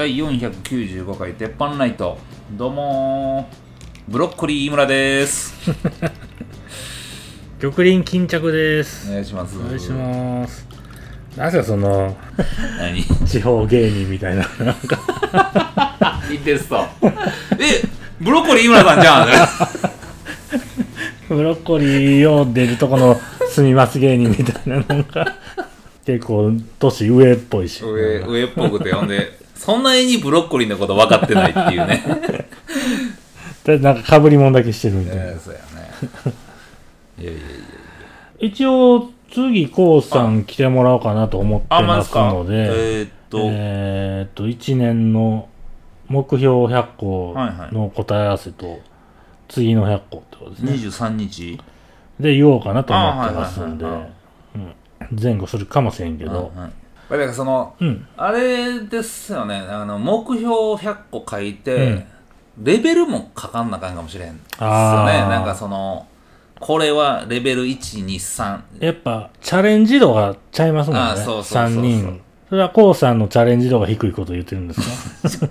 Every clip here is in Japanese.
第495回鉄板ナイト。どうもー。ブロッコリー井村です。玉林巾着です。お願いします。お願いします。なぜかその何？地方芸人みたいななんか。インテスト。えブロッコリー井村さんじゃん。ブロッコリーを出るとこの住みます芸人みたいななんか。結構年上っぽいし。上上っぽくてほんでそんなにブロッコリーのこと分かってないっていうね。でなんかかぶり物だけしてるみたいな、えーそうやね。いやいやいや一応次こうさん来てもらおうかなと思ってあまますのでえーっと、えーっと1年の目標100個はいはい。の答え合わせと次の100個ってことですね。23日？で言おうかなと思ってますんであはいはいはいうん。前後するかもしれんけど。うんうんだからそのうん。あれですよね。あの目標100個書いて、うん。レベルも書かんなあかんかもしれんですよね。なんかそのこれはレベル123やっぱチャレンジ度がちゃいますもんね。あそうそうそうそう。3人。それはこうさんのチャレンジ度が低いことを言ってるんですか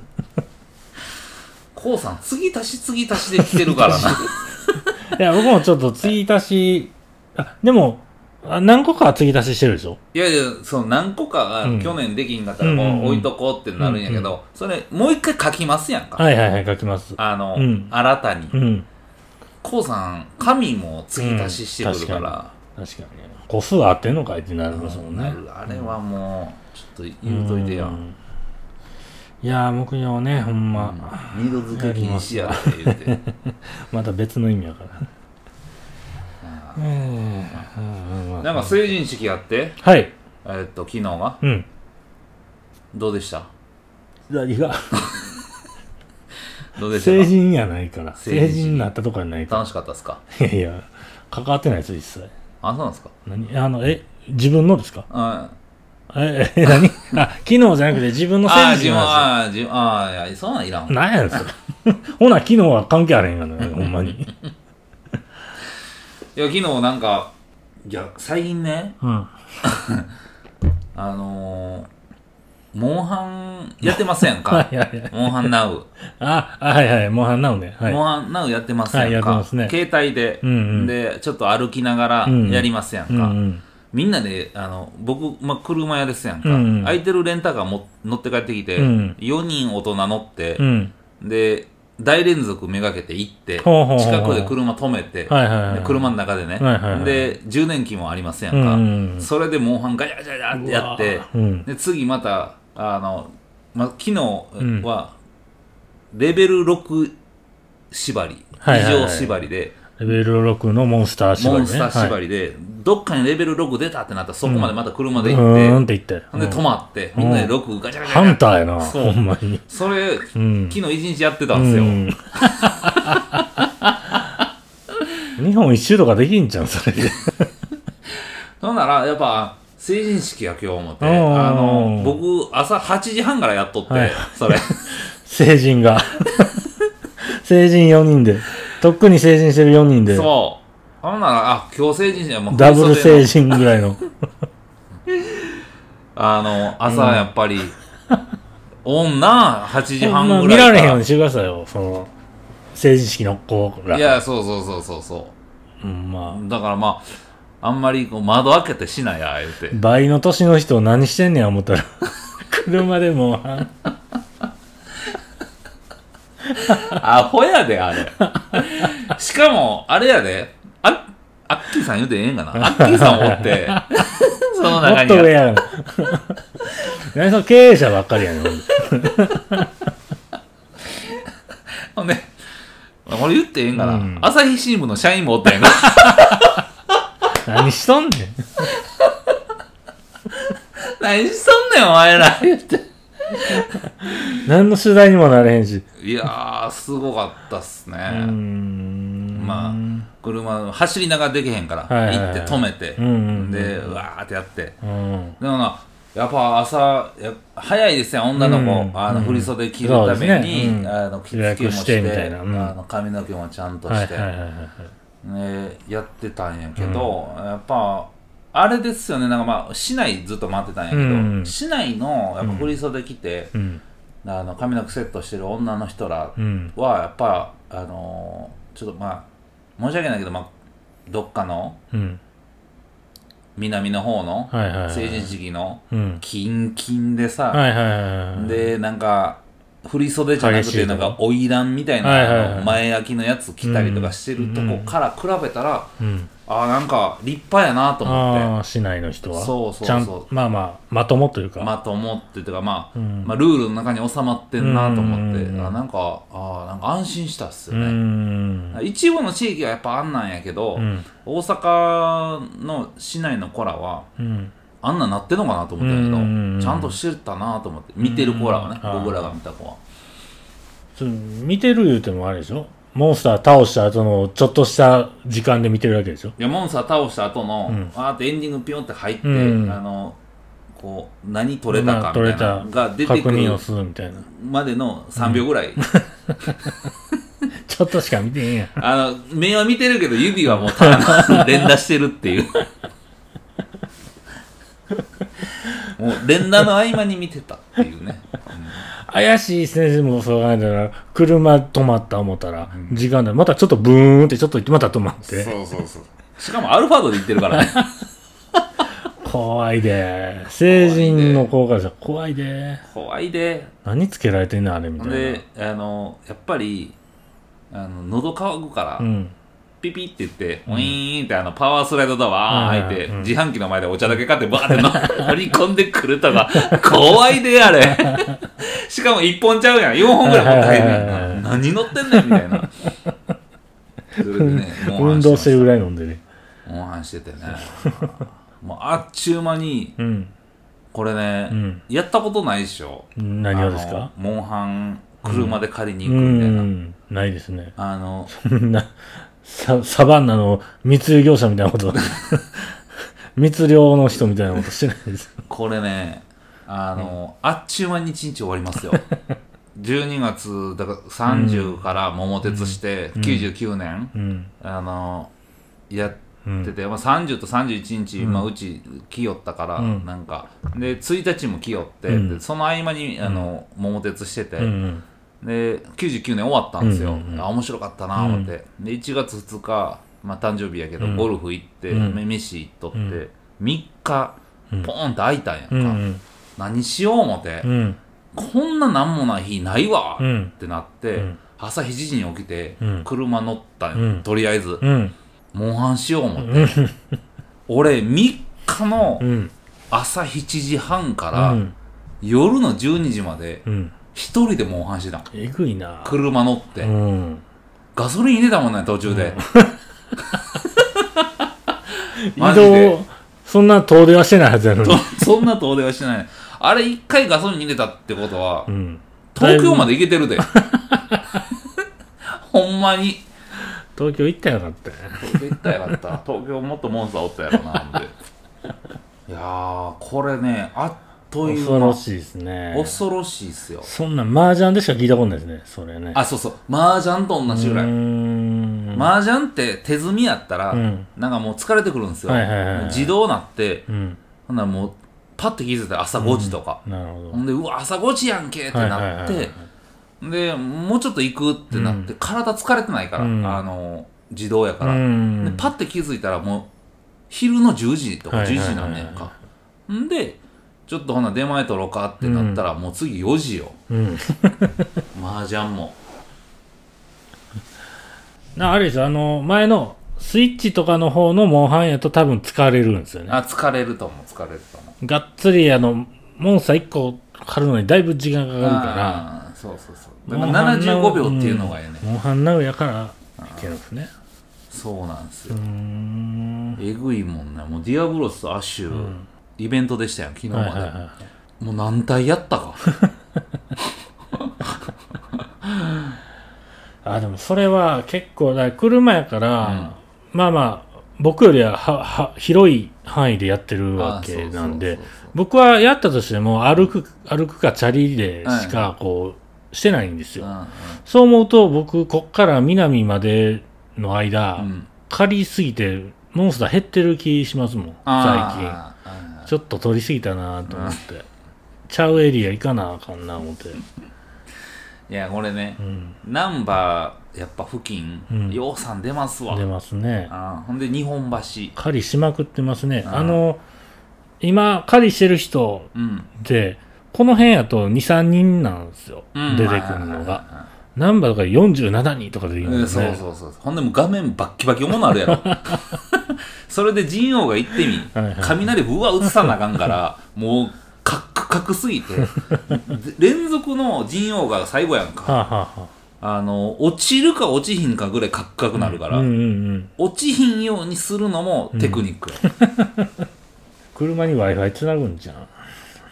こうさん継ぎ足し継ぎ足しで来てるからな。いや僕もちょっと継ぎ足しあでもあ何個かは継ぎ足ししてるでしょ？いやいやその何個かがうん。去年できんかったらもうん置いとこうってなるんやけど、それもう一回書きますやんか、はいはいはい書きます。あの、うん。新たに。うん。こうさん紙も継ぎ足ししてくるから、確かに。ね個数合ってんのかいってなりますもんね。あれはもうちょっと言うといてや、うん。いやー目標ねほんま。二度漬け禁止やって言って。また別の意味やからうん。うんなんか成人式やって。はい。えーっと昨日が。うん。どうでした？何が？どうでした？か成人やないから。成人式。成人になったとかじゃないか楽しかったですか？らいやいや関わってないです実際。あそうなんですか？何？あのえ自分のですか？あええ何？あ昨日じゃなくて自分の成人なんあ自分あーいやそんなんいらんですよ何やねんそれ。ほな昨日は関係あれへんがなほんまにいや昨日なんかいや最近ねうん。あのー、モンハンやってません はかいはいはい。モンハンナウ、ああはいはい。モンハンナウね。はい。モンハンナウやってませんか、はいやってますね。携帯で、うんうん。でちょっと歩きながらうんやりますやんか、うんうん。みんなであの僕、まあ、車屋ですやんか、うんうん。空いてるレンタカーも乗って帰ってきて、うん。4人大人乗ってう、ん。で大連続めがけて行って近くで車止めて、車の中でね、で充電器もありますやんか、うん。うんうんそれでモンハンガチャガチャガチャってやってうん。で次またあの、ま、昨日ん。はレベル6縛り、異常縛りでレベル6のモンスター縛りね。モンスター縛りで、どっかにレベル6出たってなったらそこまでまた車でう行って、ーん。って言ってで止まって、みんなで6ガチャガチャハンターやなほんまに。それ、うん。昨日一日やってたんですよ、うん。日本一周とかできんじゃんそれ。で ほんならやっぱ成人式や今日思ってあの僕朝8時半からやっとって、はい。それ。成人が。成人4人でとっくに成人してる4人で。そう。ほんならあ今日成人式や。もうダブル成人ぐらいの。あの朝やっぱり、女8時半まあぐらいから。見られへんようにしてくださいよ。その成人式の子ら。いやそうそうそうそうそう。んまうだからまああんまりこう窓開けてしないや言うて。あ倍の年の人何してんねや思ったら。車でもう アホやで、あれ。しかも、あれやで、あアッキーさん言うてええんかな アッキーさんおって、そのも中には。っと上やん何その経営者ばっかりやねんほんで俺言ってええんかな、うん朝日新聞の社員もおったやんか。何しとんねん何しとんねん、お前ら。言って。何の取材にもなれへんし。いやー、すごかったっすね。まあ、車、走りながらできへんから、はいはいはい。行って止めて、うんうんうん。で、うわーってやって。うん。でもな、やっぱ朝、や早いですよ、女の子。うんあの、うん。振り袖着るために、ね。うん。あの、着付けもして、あの髪の毛もちゃんとして、はいはいはいはいね、やってたんやけど、やっぱ、あれですよね、なんかまあ、市内ずっと待ってたんやけど、うん。市内の、やっぱ振り袖着て、うん。あの髪の毛セットしてる女の人らうん。はやっぱあのーちょっとまあ申し訳ないけど、まあ、どっかのうん。南の方のはいはいはい。成人式のうん。キンキンでさ、はいはいはいはいでなんか振り袖じゃなく激しいとこ。てなんか花魁みたいな、はいはいはいあの前焼きのやつ着たりとかしてるとこから比べたら、うんああなんか立派やなと思っああ市内の人は。そうそうそう。ちゃんまあまあまともというか、てまと思ってというか、まあうん。まあルールの中に収まってんなと思って、うんあなんかあなんか安心したっすうよね、ん。一部の地域はやっぱあんなんやけど、うん。大阪の市内の子らはうん。あんなんなってんのかなと思ったけど、うんちゃんとしてたなと思って。見てる子らはね、うん。僕らが見た子は。見てる言うてもあれでしょ？モンスター倒した後のちょっとした時間で見てるわけでしょ？いやモンスター倒した後の、うん。あーってエンディングピョンって入って、うん。あのこう何取れたかみたいなのが出てくる確認をするみたいな。までの3秒ぐらい、ちょっとしか見てへんやん。あの目は見てるけど指はもうただ連打してるっていうもう連打の合間に見てたっていうね、怪しい先生もそう考えたら車止まった思ったら、時間だ。またちょっとブーンってちょっと行ってまた止まって。そうそうそう。しかもアルファードで言ってるからね。怖いで。成人の子からしたら怖いで。怖いで。何つけられてんのあれみたいな。であのやっぱりあの喉乾くから、うんピピって言って、ウィーンってあのパワースライドドアはいはい開いて、うん自販機の前でお茶だけ買ってバーって乗り込んでくるとか、怖いであれ。しかも1本ちゃうやん。4本ぐらい持って帰んはいはいはいはいねんな。何乗ってんねんみたいな。それでね、運動してるぐらい飲んでねモンハンしててね。もうあっちゅう間に、うんこれね、うんやったことないでしょ。何をですか？モンハン、車で借りにう行くみたいな。んないですねあの、そんなササバンナの密輸業者みたいなこと。密漁の人みたいなことしてないです。これね、あの、あっちゅう間に一日終わりますよ。12月、だから30から桃鉄して、99年、うん。あの、やうんってて、まあ、30と31日、うん。まあ、うち来よったから、うん。なんか、で、1日も来よって、うん。でその合間に、あの、桃鉄してて、うんで、99年終わったんですよ。うんうんうん。あ、面白かったな、思って。で、1月2日、まあ、誕生日やけど、うん。ゴルフ行って、うん。め飯行っとって、うん。3日、うん。ポーンって空いたんやんか。うんうん。何しよう思って、うん。こんななんもない日ないわ、っうん。てなって、うん。朝7時に起きて、うん。車乗ったんよ、うん。とりあえず、うん。モンハンしよう思って、俺3日のうん。朝7時半から、うん。夜の12時までうん一人でモンハンしてたん。えぐいな。車乗って、うん。ガソリン入れたもんね途中で、移 マジで。動そんな遠出はしてないはずやのに。そ そんな遠出はしてない。あれ一回ガソリン入れたってことは、うん。東京まで行けてるで。ほんまに。東京行ったらよかったよ絶対よかった。東京もっとモンスターおったやろな思っていやーこれねあっという間恐ろしいですね。恐ろしいっすよ。そんな麻雀でしか聞いたことないですねそれね。あそうそう。麻雀と同じぐらい。麻雀って手積みやったら、うん。なんかもう疲れてくるんですよ、はいはいはいはい。自動なってうん。ほんならもうパッて気づいたら朝5時とか、なるほど。ほんでうわ朝5時やんけってなってでもうちょっと行くってなって、う体疲れてないから、うん。あの自動やから、うん。でパッて気づいたらもう昼の10時とか11はいはいはい時なんねんか、んでちょっとほな出前取ろうかってなったら、もう次4時よ。うん。麻雀も。なあれですよあの前のスイッチとかの方のモンハンやと多分疲れるんですよね。あ疲れると思う疲れると思う。がっつりあのモンスター1個狩るのにだいぶ時間かかるから。あーそうそうそう。だから75秒っていうのがええね、モンハンナウやからいけるんですね。そうなんですよ。うーん。えぐいもんねもうディアブロスとアッシュ、イベントでしたよ昨日まで、はいはいはいもう何体やったか。あでもそれは結構だ車やから、まあまあ僕よりははは広い範囲でやってるわけなんで僕はやったとしても歩く歩くかチャリでしかこうしてないんですよ、うんそう思うと僕こっから南までの間、うん。うん借りすぎてモンスター減ってる気しますもん最近ちょっと取りすぎたなと思って、ちゃうエリア行かなあかんな思っていやこれねうん。ナンバーやっぱ付近、うん養蚕出ますわ出ますね。あほんで日本橋狩りしまくってますね。うんあの、今、狩りしてる人うんって、この辺やと2、3人なんですよ。うん出てくるのが。ナンバーとか47人とかで言うんですそうね。そうそうほんでもう画面バッキバキもなるやろ それで陣王が行ってみはいはい雷ぶわ映さなあかんから もうカックカクすぎて 連続の陣王が最後やんかはあ、はあはあ、あの落ちるか落ちひんかぐらいカックカクなるから、うんうんうん。落ちひんようにするのもテクニックや、車に Wi-Fi つなぐんじゃん。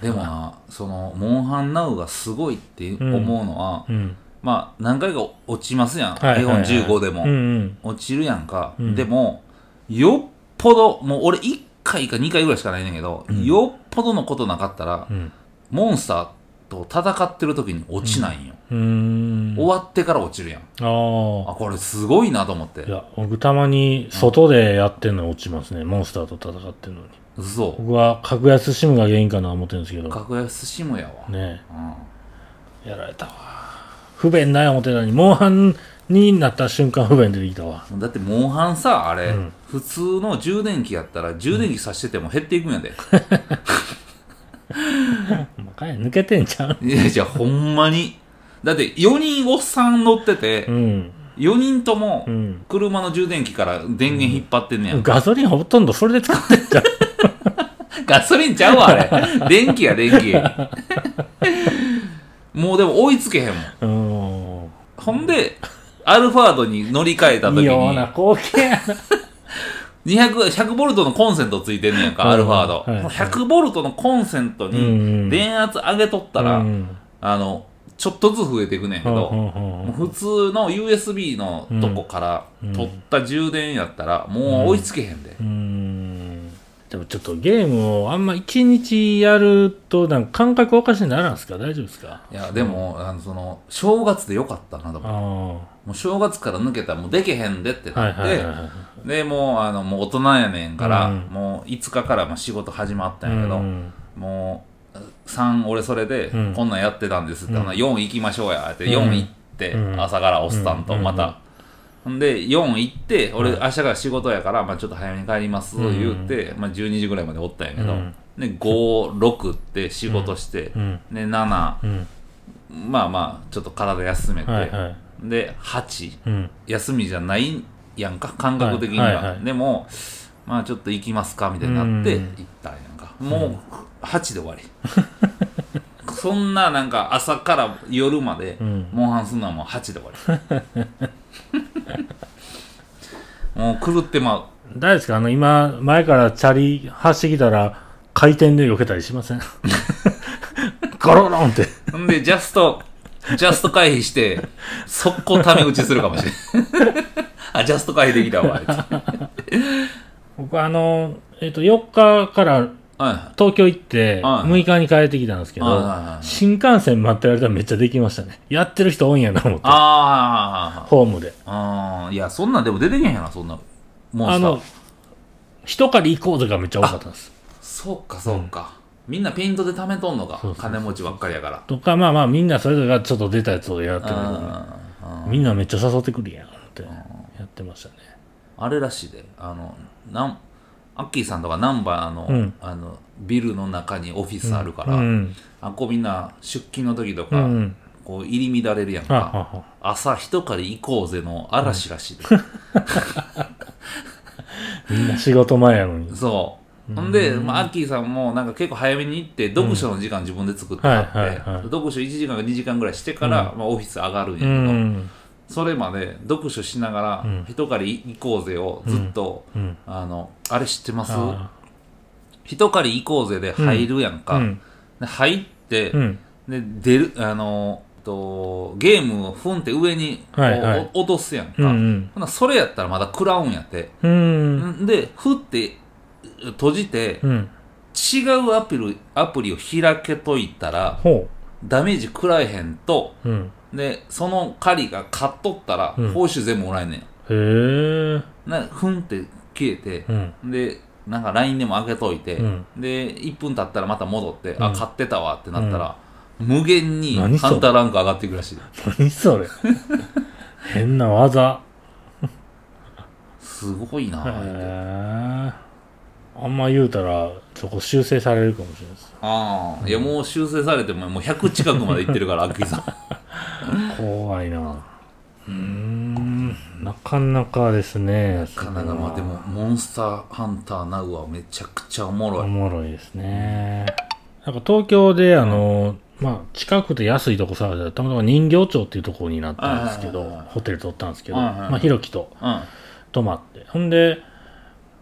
でもなそのモンハンナウがすごいって思うのは、うん。まあ何回か落ちますやん、はいはいはい iPhone15 でも、うんうん。落ちるやんか、うんでもよっぽどもう俺1回か2回ぐらいしかないねんけど、うんよっぽどのことなかったら、うん。モンスターと戦ってる時に落ちないんよ、うーん。終わってから落ちるやんああこれすごいなと思ってあ。いや、僕たまに外でやってんの落ちますね。モンスターと戦ってんのに。嘘僕は格安シムが原因かな思ってるんですけど。格安シムやわ、ねうやられたわ。不便ない思ってたのに、モンハンになった瞬間不便出てきたわ。ん、だってモンハンさあれ、うん普通の充電器やったら充電器さしてても減っていくんやで、まかや抜けてんじゃん。いやじゃあほんまにだって4人おっさん乗ってて、うん。4人ともうん。車の充電器から電源引っ張ってんねやん、ガソリンほとんどそれで使ってんじゃん。ガソリンちゃうわあれ電気や電気 もうでも追いつけへんもん。うん。ほんでアルファードに乗り換えた時に。な光景。やな。200 100ボルトのコンセントついてんねやんか、はいアルファード、はいはい。100ボルトのコンセントうんうん。に電圧上げとったら、うん。あのちょっとずつ増えていくねんけど、普通の USB のとこから取った充電やったら、もう追いつけへんで、うーんでもちょっとゲームをあんま一日やるとなんか感覚おかしにならんすか？大丈夫ですか？いやでも、あのその正月でよかったなと思ってあもう正月から抜けたらもうできへんでってないって、はいはいはいでもうあのもう大人やねんから、うん。もう5日からまあ仕事始まったんやけど、うん。もう3俺それでうん。こんなんやってたんですって、うん。ほな4行きましょうやってうん4行って、うん。朝から押すたんとうん。また、ほんで4行って俺うん明日から仕事やから、まあ、ちょっと早めに帰りますうん。言って、まあ、12時ぐらいまでおったんやけど、うん。で56って仕事して、うん。で7うん。まあまあちょっと体休めて、で8うん。休みじゃないやんか感覚的には、でもまあちょっと行きますかみたいになってうん。行ったんやんか。もう8で終わり。そんななんか朝から夜までうん。モンハンすんのはもう8で終わり もう狂ってまう。大丈夫ですか？あの今前からチャリ走ってきたら回転で避けたりしません？ゴロロンって。ほんでジャストジャスト回避して速攻タメ打ちするかもしれん。あジャスト回避できたわ僕あのえっ、と4日からは東京行ってはい。6日に帰ってきたんですけど、新幹線待ってられたらめっちゃできましたね。やってる人多いんやな思って。あホームで。ああいやそんなんでも出てけへんやなそんなモンスター。あの一狩り行こうぜがめっちゃ多かったんです。そうかそうか、みんなペイントで貯めとんのか。そうそうそう金持ちばっかりやから。とかまあまあみんなそれぞれがちょっと出たやつをやってるみんなめっちゃ誘ってくるやんってやってましたね。あれらしいで。あのなんアッキーさんとかナンバーの,、うん。あのビルの中にオフィスあるから、うん。あこうみんな出勤の時とか、うん。こう入り乱れるやんか。は朝一狩り行こうぜの嵐らしいで、みんな仕事前やのに。そう。ほんで、まあ、アッキーさんもなんか結構早めに行って読書の時間自分で作ってあって、読書1時間か2時間ぐらいしてから、まあ、オフィス上がるんやけうど、んそれまで読書しながらうん「一狩り行こうぜ」をずっと、うん。あのあれ知ってます？あ一狩り行こうぜで入るやんか、で入って、うん。で出るあのとゲームをふんって上にはいはい。お落とすやんか、うんうん。それやったらまだ食らうんやって、でふって閉じて、うん。違うアプリアプリを開けといたらほダメージ食らえへんとううんでその狩りが買っとったら、うん。報酬全部もらえんねん。へえなふんって消えてう、ん。でなんか LINE でも開けといて、うん。で1分経ったらまた戻って、うん。あ買ってたわってなったら、無限に何それ？ハンターランク上がっていくらしい。何それ？変な技。すごいな、へー。あんま言うたら、そこ修正されるかもしれないです。ああ、いやもう修正されてももう100近くまでいってるから、アッキーさん。怖いなうーん、なかなかですね。かなかまあでも、モンスターハンターナウはめちゃくちゃおもろい。おもろいですね。なんか東京で、あの、まあ、近くて安いとこ探したら、たまたま人形町っていうところになったんですけどホテル取ったんですけど、まあ、ひろきとうん。泊まって。ほんで、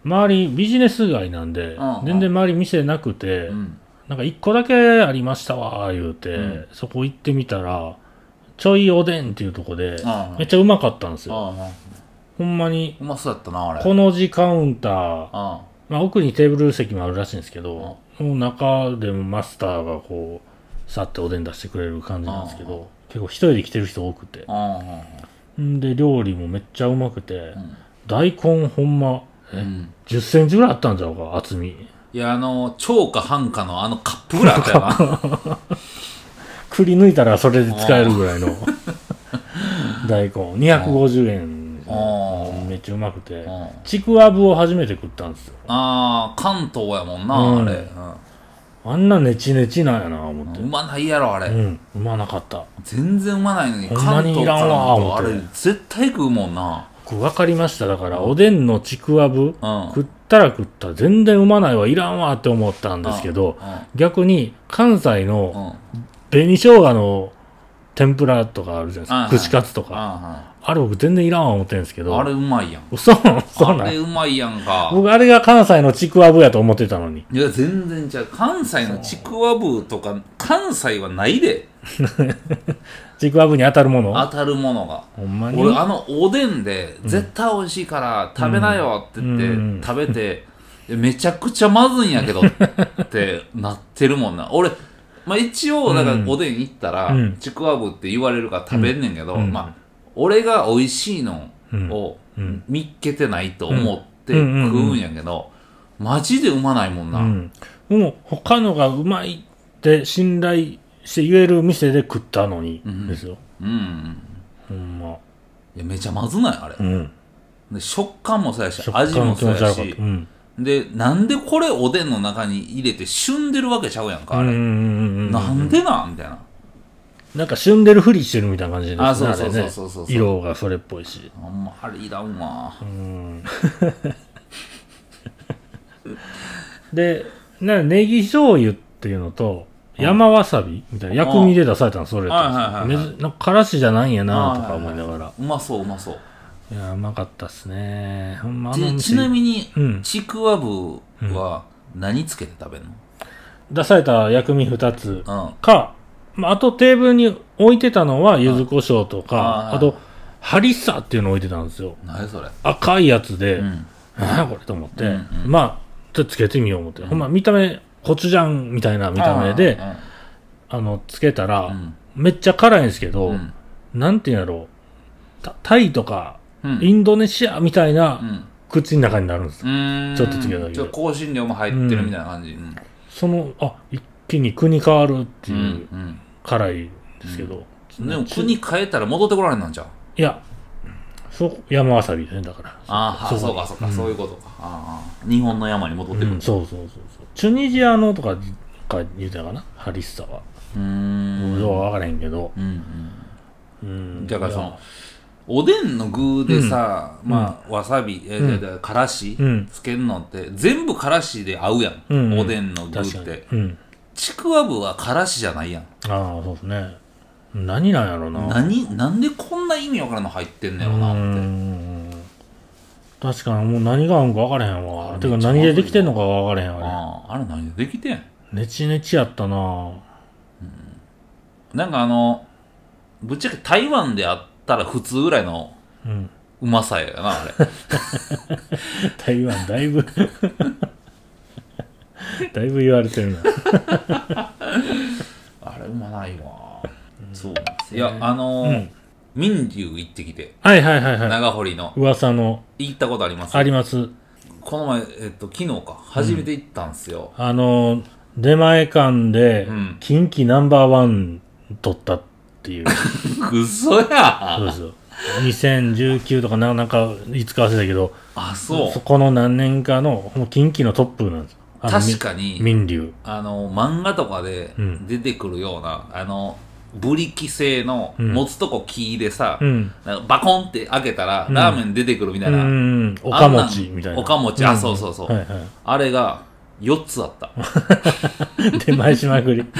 周りビジネス街なんでうん、全然周り店なくて、うん。なんか一個だけありましたわ、言うて、うんそこ行ってみたら、ちょいおでんっていうとこで、あめっちゃうまかったんですよ。ほんまに、うまそうやったな、あれ。この字カウンター、あまあ、奥にテーブル席もあるらしいんですけど、その中でもマスターがこう、さっておでん出してくれる感じなんですけど、結構一人で来てる人多くてんで、料理もめっちゃうまくて、うん。大根ほんま、え、うん。10センチぐらいあったんちゃうか、厚み。いや、あの、超か半かのあのカップぐらいあったよな。くり抜いたらそれで使えるぐらいの大根。250円。めっちゃうまくてうん。ちくわぶを初めて食ったんですよ。ああ、関東やもんな、うんあれ。あんなネチネチなんやな、思ってうん。う。まないやろ、あれ。うん、うまなかった。全然うまないのに、関にいらん東からあれ、絶対食うもんな。僕分かりました。だから、おでんのちくわぶ、うん。食ったら食ったら全然うまないわ、いらんわって思ったんですけど、逆に関西うん。のうん。紅生姜の天ぷらとかあるじゃないですか。串カツとか。ああれ僕全然いらんわ思ってるんですけど。あれうまいやん。嘘そうなんあれうまいやんか。僕あれが関西のちくわぶやと思ってたのに。いや、全然違う。関西のちくわぶとか、関西はないで。ちくわぶに当たるもの？当たるものが。ほんまに？俺、あの、おでんで、絶対美味しいから食べなよって言って、うん食べて、めちゃくちゃまずいんやけどってなってるもんな。俺、まあ一応、だかおでん行ったら、うんちくわぶって言われるから食べんねんけど、うんまあ、俺が美味しいのをうん見っけてないと思って食うんうんやけど、マジでうまないもんな。うん。もう他のがうまいって信頼して言える店で食ったのにうんですよ。うん。ほんま。いや、めちゃまずないあれ。うん。で食感もそうやし、食味もそうやし持ち悪かった。う。ん。で、なんでこれおでんの中に入れて旬でるわけちゃうやんか、あれ。なんでなんみたいな。なんか旬でるふりしてるみたいな感じですね。あそうそうれねそうそうそう色がそれっぽいし。あんまあれいらんわ。うん。で、なネギ醤油っていうのと、山わさびみたいな薬味で出されたのそれはいはいはいなんかからしじゃないんやなとか思いながら。うまそう、うまそう。いや、うまかったっすね。ほんまあので店ちなみに、うんちくわぶは何つけて食べるの？出された薬味2つうん。か、まあ、あとテーブルに置いてたのは柚子胡椒とか、ああと、ハリッサっていうの置いてたんですよ。何それ？赤いやつで、うん。何やこれと思って、うんうんまあ、ちょっとつけてみよう思って。ほんま見た目、コチュジャンみたいな見た目で、あの、つけたら、うん。めっちゃ辛いんですけど、うん。なんていうんやろう、タタイとか、うん。インドネシアみたいなうん。口の中になるんですよ。うん。ちょっとつけただけでちょっと香辛料も入ってるみたいな感じ。うん。その、あ、一気に国変わるってう。いうん辛いですけど。でも国変えたら戻ってこられんなんじゃん。いや、そ山わさびですね、だから。ああ、こそうか、そうか、そういうことか。ああ、日本の山に戻ってくるうん、。そうそうそうそう。チュニジアのとかか言うたかな、ハリッサは。うーん。そう分からへんけど。うんうん。うん。だからその、おでんの具でさ、まあ、わさび、えうんー、からしうんつけるのって、全部からしで合うやん。うんおでんの具って。。うん。ちくわぶはからしじゃないやん。ああ、そうですね。何なんやろな。何、なんでこんな意味わからんの入ってんねやろな、って。ん確かにもう何が合うんか分からへんあわ。れてか何でできてんのか分からへんわ。ああ、あれ何でできてん？あれネチネチやったななんかあの、ぶっちゃけ台湾であったら普通ぐらいのうん。うまさやな、あれ。台湾だいぶだいぶ言われてるな。あれうまないわ。そうなんですいや、あのーうん民流行ってきて、はいはいはいはい。長堀の。噂の、行ったことあります？あります。この前、えっと、昨日か、初めて行ったんすよ。あの、出前館でうん、近畿ナンバーワン取ったっていう。くそやそうですよ。2019とかな、なんか、いつか忘れたけど、あ、そそこの何年かの、もう近畿のトップなんですよ。確かに、民流。あの、漫画とかでうん出てくるような、あの、ブリキ製のうん持つとこ木でさ、うん。バコンって開けたら、うんラーメン出てくるみたういな、ん。おかもちみたいな。おかもちあそうそうそうはいはあれが4つあった。い。出前しまくり。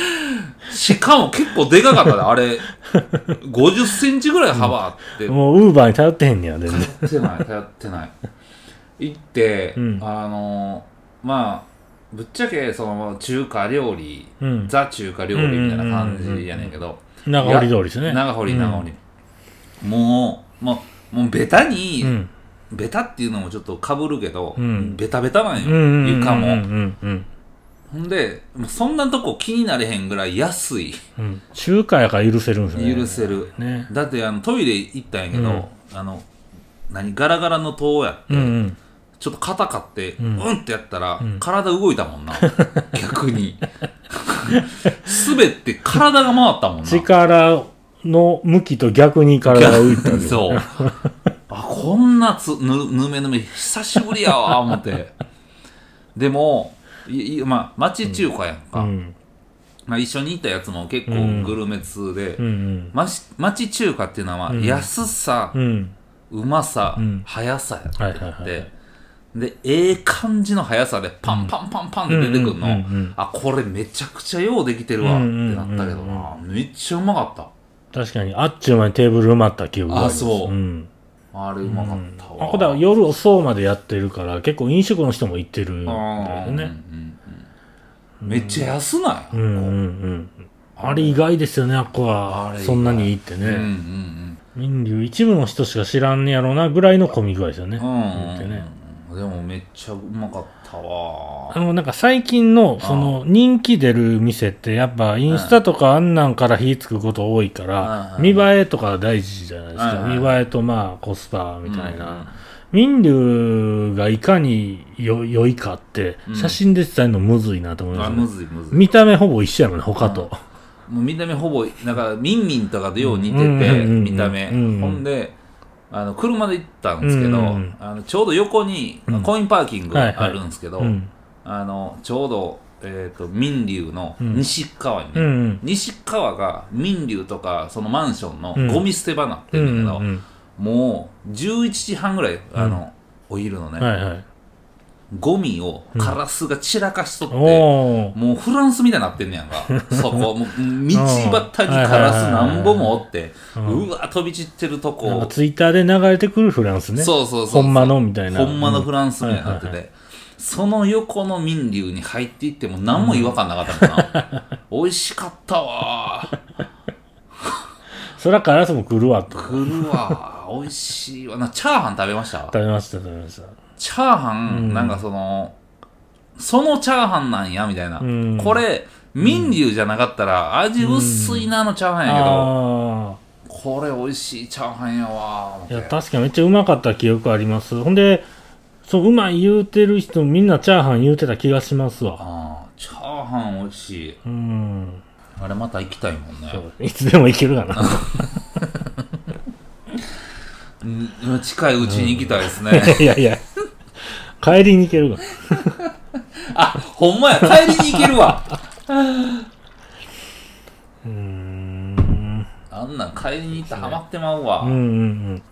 しかも結構でかかったで、あれ、50センチぐらい幅あって、もう、ウーバーに頼ってへんねや、全然。頼ってない、頼ってない。行って、うんあのまあ、ぶっちゃけ、その、中華料理、うん。ザ中華料理みたいな感じやねんけど、長堀通りですね。長堀、うん長堀。もう、もう、もうベタに、うん。ベタっていうのもちょっとかぶるけど、うんベタベタなんよ、うんうんうん。床も。うんうんうん。ほんで、そんなとこ気になれへんぐらい安い。うん。中華やから許せるんですね。許せる。ね。だってあのトイレ行ったんやけど、あの、何、ガラガラの塔やって、うんうん。ちょっと肩買って、ううんん、ってやったら、ん体動いたもんな。逆に。滑って体が回ったもんな。力の向きと逆に体が浮いた そう。あ、こんなつ、ぬ、ぬめぬめ、久しぶりやわ、思って。でも、いいまあ、町中華やんか。うん。まあ、一緒に行ったやつも結構うんグルメ通で、うんうん。まし町中華っていうのは、うん安さ、うん。うまさ、うん速さやってはいはいはいはいで、ええ感じの速さでパンパンパンパンって出てくるの、うんうんうんうんあ、これめちゃくちゃようできてるわってなったけどな、めっちゃうまかった。確かに、あっちゅう間にテーブル埋まった記憶があります。あそううん。あれうまかったわ。あ、これは夜遅うまでやってるから、結構飲食の人も行ってるんだあよね。うんうんめっちゃ安ない、うんうんうん。あれ意外ですよね、あっこは。そんなにいいってうんうん流一部の人しか知らんねやろうなぐらいの混み具合ですよね。うんうん。言ってねでもめっちゃうまかったわ。あの、なんか最近の、その、人気出る店って、やっぱ、インスタとかあんなんから火つくこと多いから、うん。見栄えとか大事じゃないですか。うん。見栄えと、まあ、コスパみたいな。民流がいかによ良いかってう、ん。写真で伝えるのむずいなと思いあます、ね。むずいむずい。見た目ほぼ一緒やもんね、他と。もう見た目ほぼなんかミンミンとかとよう似てうんうんてうんうん見た目。うんうん。ほんであの車で行ったんですけど、うん。うんあのちょうど横にうん。コインパーキングはいはい。あるんですけど、うん。あのちょうど、えー、と民流のうん。西側に、うんうん。西側が民流とかそのマンションのうん。ゴミ捨て場になってうんるんだけど、うんもう11時半ぐらいあの、お昼のね、はいはい。ゴミをカラスが散らかしとって、おー。もうフランスみたいになってんねやんか。そこ、もう道端にカラスなんぼもおって、うんうわ、飛び散ってるとこ、ツイッターで流れてくるフランスね。そうそうそう。ほんまのみたいなほんまのフランスみたいになってうんはいて、その横の民流に入っていっても何も違和感なかったもんな。美味しかったわ。そらカラスも来るわと。来るわ。美味しいわ。な、チャーハン食べました？食べました、食べました。チャーハうんン、なんかその、そのチャーハンなんや、みたいな。うんこれ、民流じゃなかったら味薄いなのチャーハンやけど、あこれ美味しいチャーハンやわいや、確かにめっちゃうまかった記憶あります。ほんで、そう、うまい言うてる人みんなチャーハン言うてた気がしますわ。あーチャーハン美味しいうん。あれまた行きたいもんねいつでもいけるかな。うん近いうちに行きたいですね、いやいや。帰りに行けるか あほんまや。帰りに行けるわ。うーん。あんなん帰りに行ったらハマってまうわ、うんうんうん。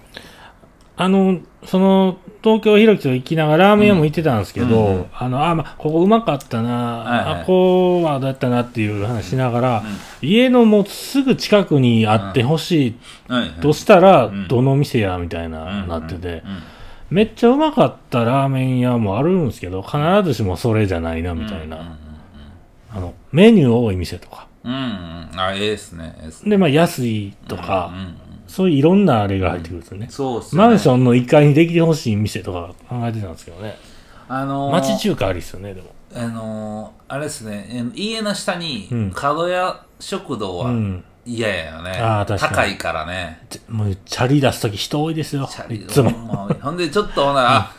あの、その、東京ひろきと行きながらラーメン屋も行ってたんですけど、うんうん。あの、あ、まあ、ここうまかったな、はいはい。あ、こうはどうやったなっていう話しながら、家のもうすぐ近くにあってほしいとしたら、ん。どの店やみたいうんな、なってて、うんめっちゃうまかったラーメン屋もあるんですけど、必ずしもそれじゃないな、みたいな。あの、メニュー多い店とか。うんうんうんあええですねえすねで、まあ、安いとか、うんうんそういういろんなあれが入ってくるんですよね。そうっすねマンションの1階にできてほしい店とか考えてたんですけどね。あのー町中華ありっすよね、でも。あのーあれですねえ家の下にうん角屋食堂はうん。嫌やよね、あー確かに高いからねちもう、チャリ出すとき人多いですよチャ。リいつも。ほんまほんでちょっとほな、あ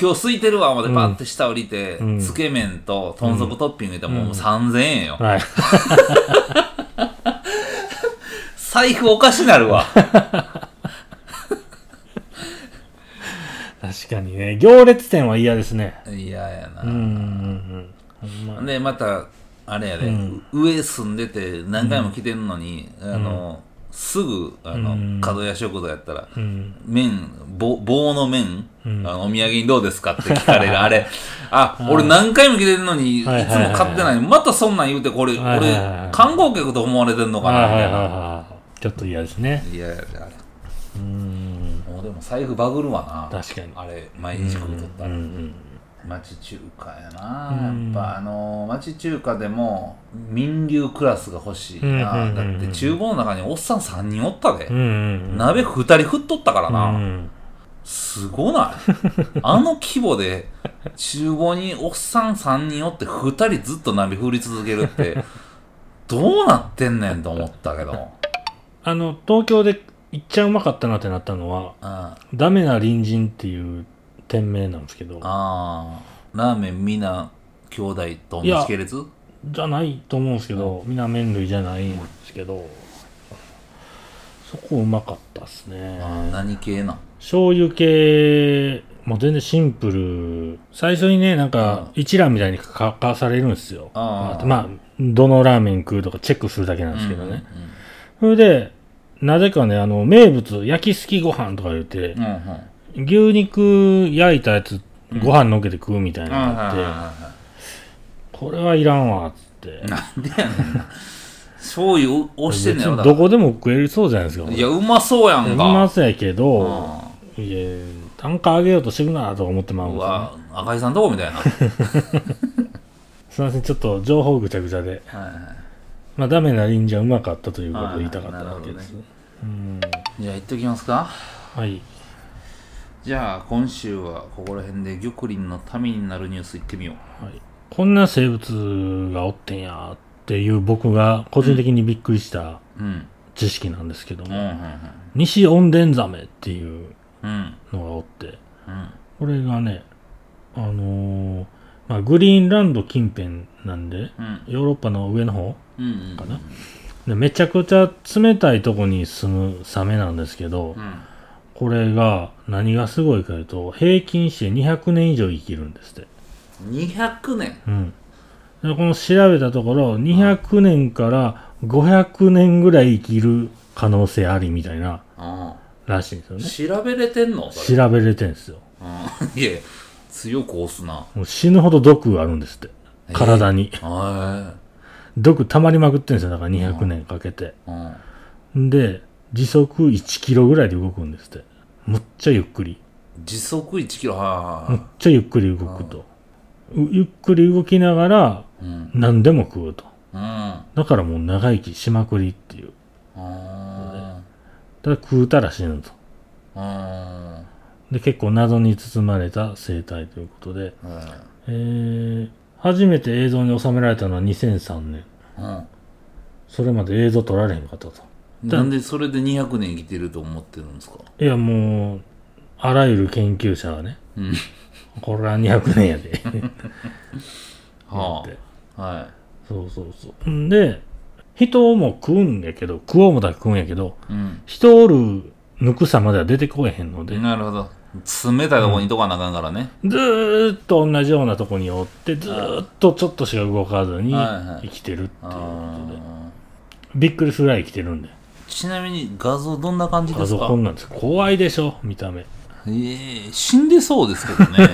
今日空いてるわ思ってパッて下降りて、うんつけ麺と豚足トッピング入れたらもう3000円よ。はい。財布おかしなるわ。確かにね。行列店は嫌ですね。嫌やな。うんうんうん。ほんまで、また、あれやで、うん上住んでて何回も来てんのに、あの、すぐ、あの、うん角屋食堂やったら、うん。麺、棒棒の麺、うんあのお土産にどうですかって聞かれる。あれ、あ、俺何回も来てんのに、いつも買ってないまたそんなん言うて、これ、俺、観光客と思われてんのかな。ちょっと嫌ですね。いやいや、あれ。うん。もうでも財布バグるわな。確かにあれ、毎日食うとったら。うんうん。町中華やな、うん。やっぱあの町中華でも民流クラスが欲しいな、うんうんうんうん。だって厨房の中におっさん3人おったで、うんうん。鍋2人振っとったからな、うん。すごない。あの規模で厨房におっさん3人おって2人ずっと鍋振り続けるってどうなってんねんと思ったけど。あの、東京でいっちゃうまかったなってなったのは、あダメな隣人っていう店名なんですけど、あー。ラーメンみんな兄弟と同じ系列？じゃないと思うんですけど、みん。な麺類じゃないんですけど、そこうまかったっすね。何系なん？醤油系、もう全然シンプル。最初にね、なんか一覧みたいに書かされるんですよ。あー。まあ、どのラーメン食うとかチェックするだけなんですけどね。うんそれで、なぜかね、あの、名物、焼きすきご飯とか言ってうん、うんうん牛肉焼いたやつ、ご飯のっけて食うみたいなのがあって、これはいらんわ、つって。なんでやねんな。醤油押してんねやろ、だか別にどこでも食えるそうじゃないですか。ら。いや、うまそうやんか。うまそうやけど、ういや、単価上げようとしてるなとか思ってまうんん。うですよ、ね。わ、赤井さんどこみたいな。はいすいません、ちょっと情報ぐちゃぐちゃで。はい。まあ、ダメな臨時はうまかったということを言いたかったわけです。あうん。じゃあ、行っときますか。はい。じゃあ、今週はここら辺で玉林のためになるニュース行ってみよう。はい、こんな生物がおってんやっていう僕が個人的にびっくりしたうん。知識なんですけども、うん、うん、西オンデンザメっていう。のがおって、うん。これがね、あのーまあ、グリーンランド近辺なんで、うん。ヨーロッパの上の方うん。かな。でめちゃくちゃ冷たいとこに住むサメなんですけど、うん。これが何がすごいかというと、平均して200年以上生きるんですって。200年？うん。でこの調べたところ、200年から500年ぐらい生きる可能性ありみたいな、あらしいんですよね。あ。調べれてんの？調べれてんですよ。うん。いや、強く押すな。もう死ぬほど毒あるんですって。体に。は毒溜まりまくってんですよ。だから200年かけて。い。うん。で、時速1キロぐらいで動くんですって。むっちゃゆっくり。時速1キロ、はむっちゃゆっくり動くと。うゆっくり動きながらい。うん。何でも食うと。うん。あだからもう長生きしまくりっていう。あただ食うたら死ぬと。で、結構謎に包まれた生態ということで、あ。はい。えー、初めて映像に収められたのは2003年。うん。それまで映像撮られへんかったと。なんでそれで200年生きてると思ってるんですか？いや、もう、あらゆる研究者がね、うん。これは200年やで。はってあ。はそうそうそう。んで、人も食うんやけど、食おうもたら食うんやけど、い。うん。人おるぬくさまでは出てこえへんので、なるほど。冷たいとこにいとかなあかんからね。ずーっと同じようなとこにおって、ずーっとちょっとしか動かずにはいはい生きてるっていうことで、あびっくりするぐらい生きてるんで。ーちなみに画像どんな感じで画すか？像こんなんです。怖いでしょ？見た目。ええ死んでそうですけどね。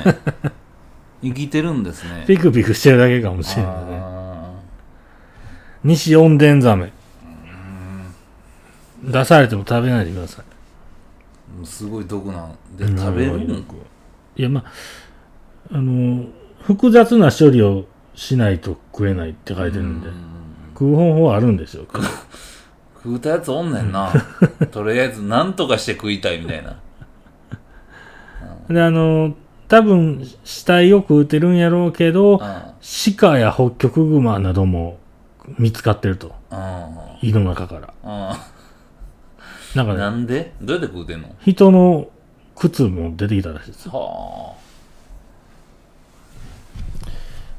生きてるんですね。ピクピクしてるだけかもしれないね。あ西オンデンザメ。出されても食べないでください。ーすごい毒なんで食べるんいや、まあ、あの、複雑な処理をしないと食えないって書いてるんで、食う方法はあるんですよ。食うたやつおんねんな。とりあえず何とかして食いたいみたいな。で、あの、多分、死体を食うてるんやろうけど、あ鹿やホッキョクグマなども見つかってると。あ胃の中から。あなんかね、なんで？どうやって食うてんの？人の靴も出てきたらしいですよ。は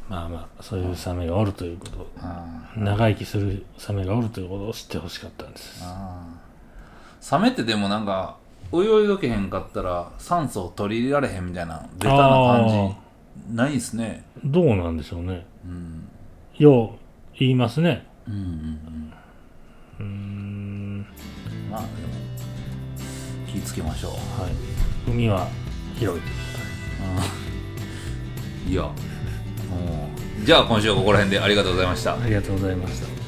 まあまあそういうサメがおるということ。あ長生きするサメがおるということを知ってほしかったんです。あサメってでもなんか泳いどけへんかったら酸素を取り入れられへんみたいなベタな感じないですね。どうなんでしょうね。うん。よう言いますね。うんうんうん。うーん。まあでも気ぃつけましょう。はい。海は広いいやもうじゃあ今週はここら辺でありがとうございました。ありがとうございました。